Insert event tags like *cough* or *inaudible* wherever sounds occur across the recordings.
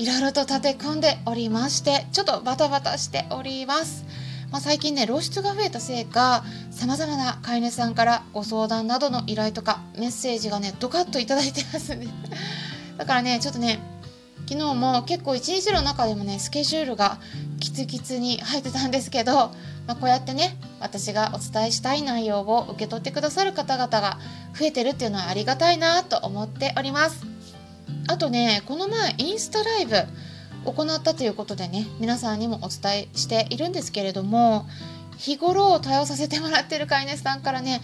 いろいろと立て込んでおりましてちょっとバタバタしております。まあ、最近ね露出が増えたせいかさまざまな飼い主さんからご相談などの依頼とかメッセージがねドカッと頂いてますね。*laughs* だからねちょっとね昨日も結構一日の中でもねスケジュールがキツキツに入ってたんですけど、まあ、こうやってね私がお伝えしたい内容を受け取ってくださる方々が増えてるっていうのはありがたいなと思っております。あとねこの前インスタライブ行ったということでね皆さんにもお伝えしているんですけれども日頃を対応させてもらってる飼い主さんからね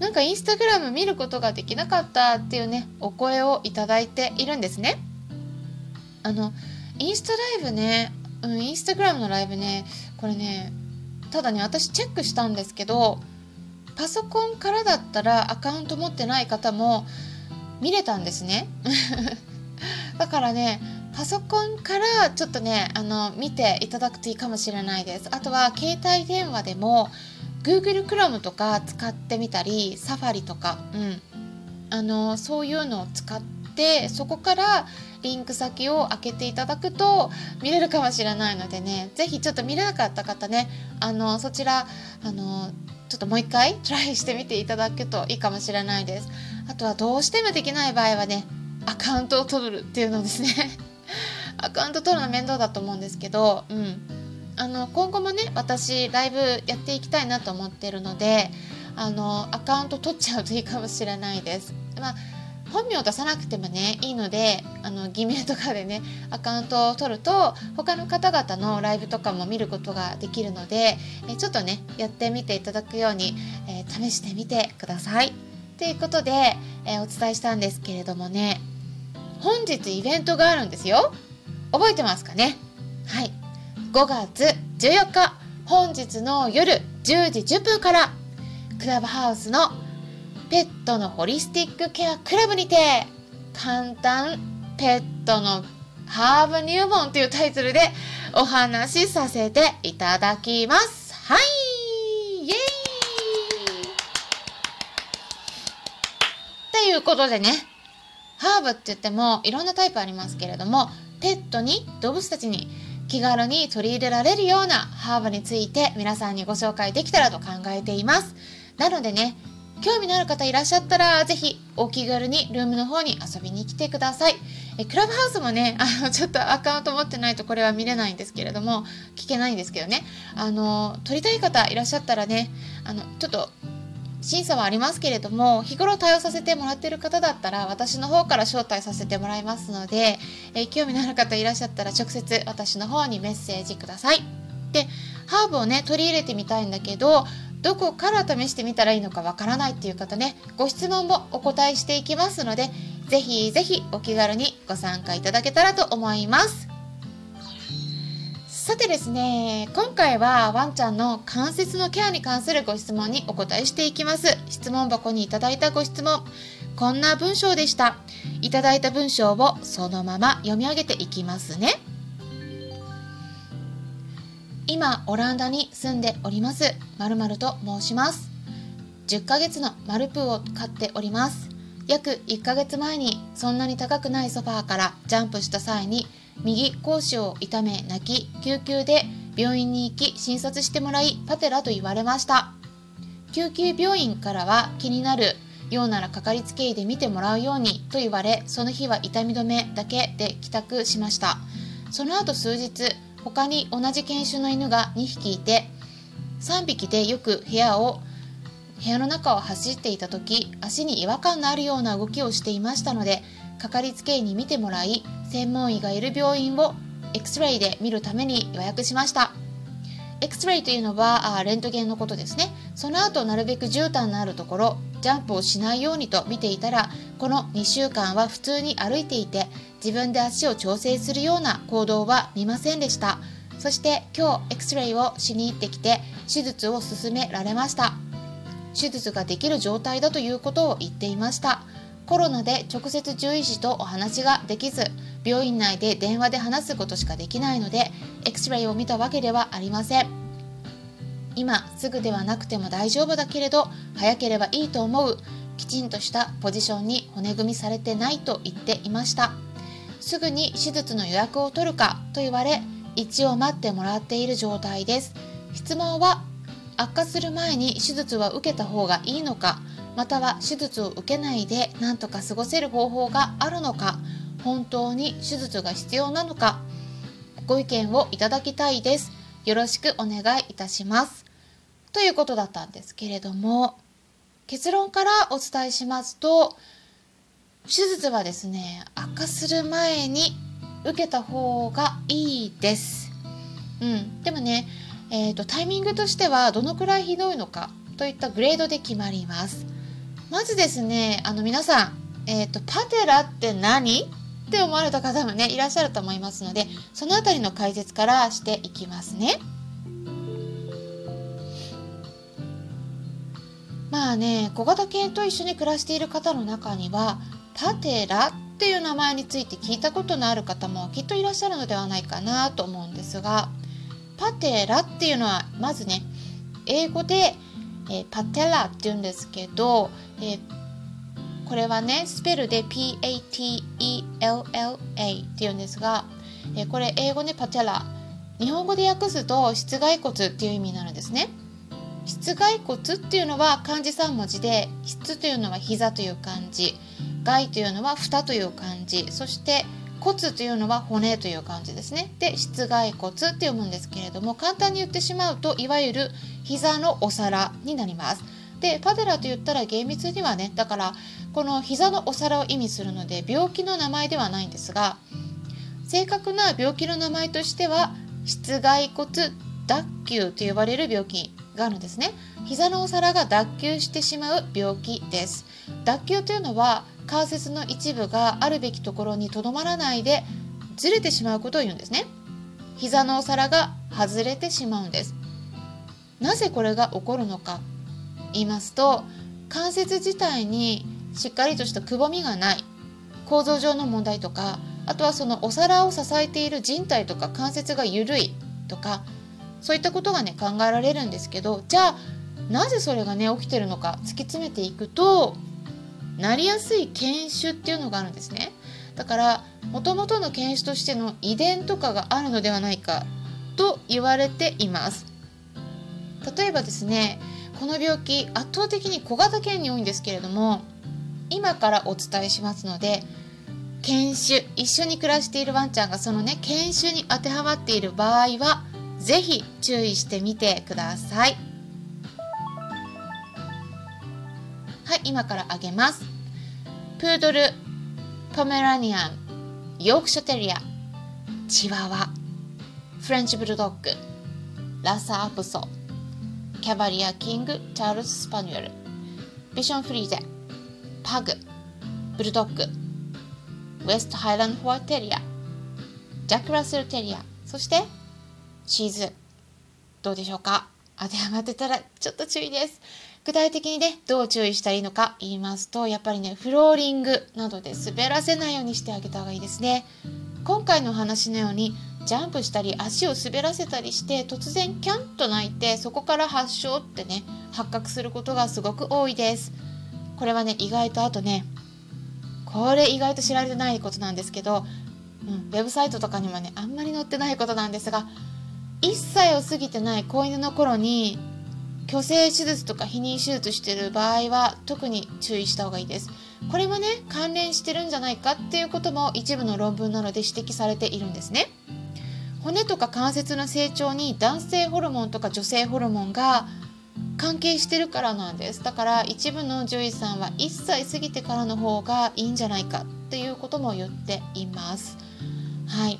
なんかインスタグラム見ることができなかったっていうねお声をいただいているんですね。あのインスタライブね、うん、インスタグラムのライブねこれねただね私チェックしたんですけどパソコンからだったらアカウント持ってない方も見れたんですね。だからねパソコンからちょっとねあの見ていただくといいかもしれないです。あとは携帯電話でも Google Chrome とか使ってみたりサファリとか、うん、あのそういうのを使ってそこからリンク先を開けていただくと見れるかもしれないのでね是非ちょっと見れなかった方ねあのそちらあのちょっともう一回トライしてみていただくといいかもしれないです。あとはどうしてもできない場合はねアカウントを取るっていうのですね *laughs* アカウント取るの面倒だと思うんですけど、うん、あの今後もね私ライブやっていきたいなと思ってるのであのアカウント取っちゃうといいかもしれないです。まあ本名を出さなくてもねいいのであの偽名とかでねアカウントを取ると他の方々のライブとかも見ることができるのでえちょっとねやってみていただくように、えー、試してみてください。ということで、えー、お伝えしたんですけれどもね本日イベントがあるんですよ。覚えてますかね？はい5月14日本日の夜10時10分からクラブハウスのペットのホリスティックケアクラブにて簡単ペットのハーブ入門というタイトルでお話しさせていただきます。はいイエーイということでね、ハーブって言ってもいろんなタイプありますけれども、ペットに動物たちに気軽に取り入れられるようなハーブについて皆さんにご紹介できたらと考えています。なのでね興味のある方いらっしゃったら是非お気軽にルームの方に遊びに来てください。えクラブハウスもね *laughs* あのちょっとアカウント持ってないとこれは見れないんですけれども聞けないんですけどね。あの撮りたい方いらっしゃったらねあのちょっと審査はありますけれども日頃対応させてもらってる方だったら私の方から招待させてもらいますので、えー、興味のある方いらっしゃったら直接私の方にメッセージください。でハーブをね取り入れてみたいんだけどどこから試してみたらいいのかわからないっていう方ねご質問もお答えしていきますのでぜひぜひお気軽にご参加いただけたらと思います。さてですね、今回はワンちゃんの関節のケアに関するご質問にお答えしていきます。質問箱にいただいたご質問、こんな文章でした。いただいた文章をそのまま読み上げていきますね。今、オランダに住んでおります。まるまると申します。10ヶ月のマルプーを飼っております。約1ヶ月前にそんなに高くないソファーからジャンプした際に右講師を痛め泣き救急で病院に行き診察してもらいパテラと言われました。救急病院からは気になるようならかかりつけ医で見てもらうようにと言われその日は痛み止めだけで帰宅しました。その後数日他に同じ犬種の犬が2匹いて3匹でよく部屋を部屋の中を走っていた時足に違和感のあるような動きをしていましたのでかかりつけ医に見てもらい専門医がいる病院を X-ray で見るために予約しました。X-ray というのはあレントゲンのことですね。その後なるべく絨毯のあるところジャンプをしないようにと見ていたらこの2週間は普通に歩いていて自分で足を調整するような行動は見ませんでした。そして今日 X レイをしに行ってきて手術を進められました。手術ができる状態だということを言っていました。コロナで直接獣医師とお話ができず病院内で電話で話すことしかできないので X レイを見たわけではありません。今すぐではなくても大丈夫だけれど早ければいいと思うきちんとしたポジションに骨組みされてないと言っていました。すぐに手術の予約を取るかと言われ一応待ってもらっている状態です。質問は悪化する前に手術は受けた方がいいのかまたは手術を受けないで何とか過ごせる方法があるのか本当に手術が必要なのかご意見をいただきたいですよろしくお願いいたしますということだったんですけれども結論からお伝えしますと手術はですね悪化する前に受けた方がいいです。うん、でもね、えーと、タイミングとしてはどのくらいひどいのかといったグレードで決まります。まずですねあの皆さん、えーと、パテラって何？って思われた方もねいらっしゃると思いますのでその辺りの解説からしていきますね。まあね小型犬と一緒に暮らしている方の中にはパテラっていう名前について聞いたことのある方もきっといらっしゃるのではないかなと思うんですがパテラっていうのはまずね英語で、えー、パテラっていうんですけど、えー、これはねスペルで PATELLA っていうんですが、えー、これ英語ねパテラ日本語で訳すと室外骨っていう意味になるんですね。室外骨っていうのは漢字3文字で室というのは膝という漢字外というのは蓋という漢字そして骨というのは骨という感じですね。で、室外骨って読むんですけれども、簡単に言ってしまうと、いわゆる膝のお皿になります。で、パデラと言ったら厳密にはね、だから、この膝のお皿を意味するので、病気の名前ではないんですが、正確な病気の名前としては、室外骨脱臼と呼ばれる病気があるんですね。膝のお皿が脱臼してしまう病気です。脱臼というのは関節の一部があるべきところにとどまらないでずれてしまうことを言うんですね膝のお皿が外れてしまうんですなぜこれが起こるのか言いますと関節自体にしっかりとしたくぼみがない構造上の問題とかあとはそのお皿を支えている人体とか関節が緩いとかそういったことがね考えられるんですけどじゃあなぜそれがね起きてるのか突き詰めていくとなりやすい犬種っていうのがあるんですね。だからもともとの犬種としての遺伝とかがあるのではないかと言われています。例えばですねこの病気圧倒的に小型犬に多いんですけれども今からお伝えしますので犬種一緒に暮らしているワンちゃんがそのね犬種に当てはまっている場合は是非注意してみてください。はい、今からあげます。プードル、ポメラニアン、ヨークシャテリア、チワワ、フレンチブルドッグ、ラサアプソ、キャバリアキング、チャールズ・スパニュエル、ビションフリーゼ、パグ、ブルドッグ、ウエストハイランドホワイトテリア、ジャック・ラッセルテリア、そしてチーズ。どうでしょうか？当てはまってたらちょっと注意です。具体的にね、どう注意したらいいのか言いますと、やっぱりね、フローリングなどで滑らせないようにしてあげた方がいいですね。今回の話のように、ジャンプしたり足を滑らせたりして突然キャンと泣いてそこから発症ってね発覚することがすごく多いですこれはね意外とあとねこれ意外と知られてないことなんですけど、うん、ウェブサイトとかにもねあんまり載ってないことなんですが1歳を過ぎてない子犬の頃に虚勢手術とか避妊手術してる場合は特に注意した方がいいです。これもね関連してるんじゃないかっていうことも一部の論文なので指摘されているんですね。骨とか関節の成長に男性ホルモンとか女性ホルモンが関係してるからなんですだから一部の獣医さんは1歳過ぎてからの方がいいんじゃないかっていうことも言っていますはい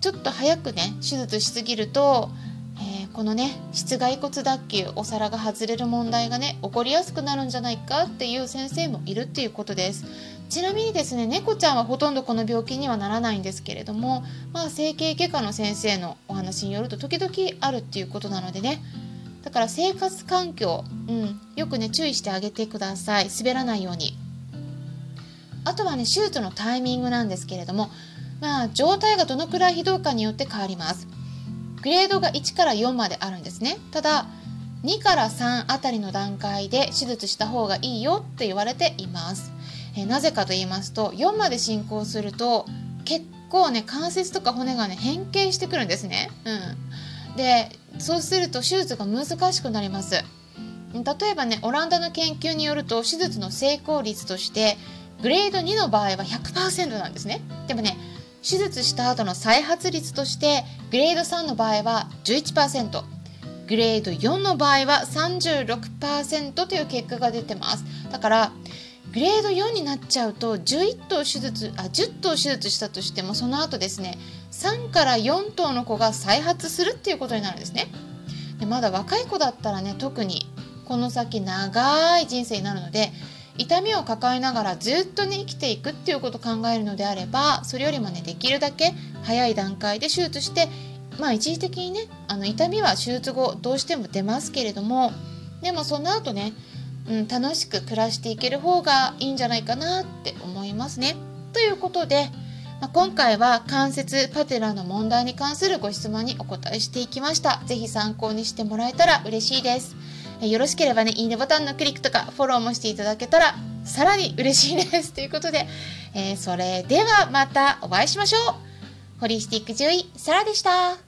ちょっと早くね手術しすぎるとえこのね室外骨脱臼お皿が外れる問題がね起こりやすくなるんじゃないかっていう先生もいるっていうことです。ちなみにですね猫ちゃんはほとんどこの病気にはならないんですけれどもまあ整形外科の先生のお話によると時々あるっていうことなのでね。だから生活環境、うん、よくね注意してあげてください。滑らないように。あとはね手術のタイミングなんですけれどもまあ状態がどのくらいひどいかによって変わります。グレードが1から4まであるんですね。ただ2から3あたりの段階で手術した方がいいよって言われています。えなぜかと言いますと4まで進行すると結構ね関節とか骨がね変形してくるんですね。うん。でそうすると手術が難しくなります。例えばねオランダの研究によると手術の成功率としてグレード2の場合は100%なんですね。でもね手術した後の再発率としてグレード3の場合は11%グレード4の場合は36%という結果が出てます。だからグレード4になっちゃうと11頭手術あ10頭手術したとしてもその後ですね3から4頭の子が再発するっていうことになるんですね。でまだ若い子だったらね特にこの先長い人生になるので痛みを抱えながらずっとね生きていくっていうことを考えるのであればそれよりもねできるだけ早い段階で手術してまあ一時的にねあの痛みは手術後どうしても出ますけれどもでもその後ね、うん、楽しく暮らしていける方がいいんじゃないかなって思いますね。ということで、まあ、今回は関節パテラの問題に関するご質問にお答えしていきました。是非参考にしてもらえたら嬉しいです。よろしければね、いいねボタンのクリックとかフォローもしていただけたらさらに嬉しいです。*laughs* ということで、えー、それではまたお会いしましょう。ホリスティック獣医、サラでした。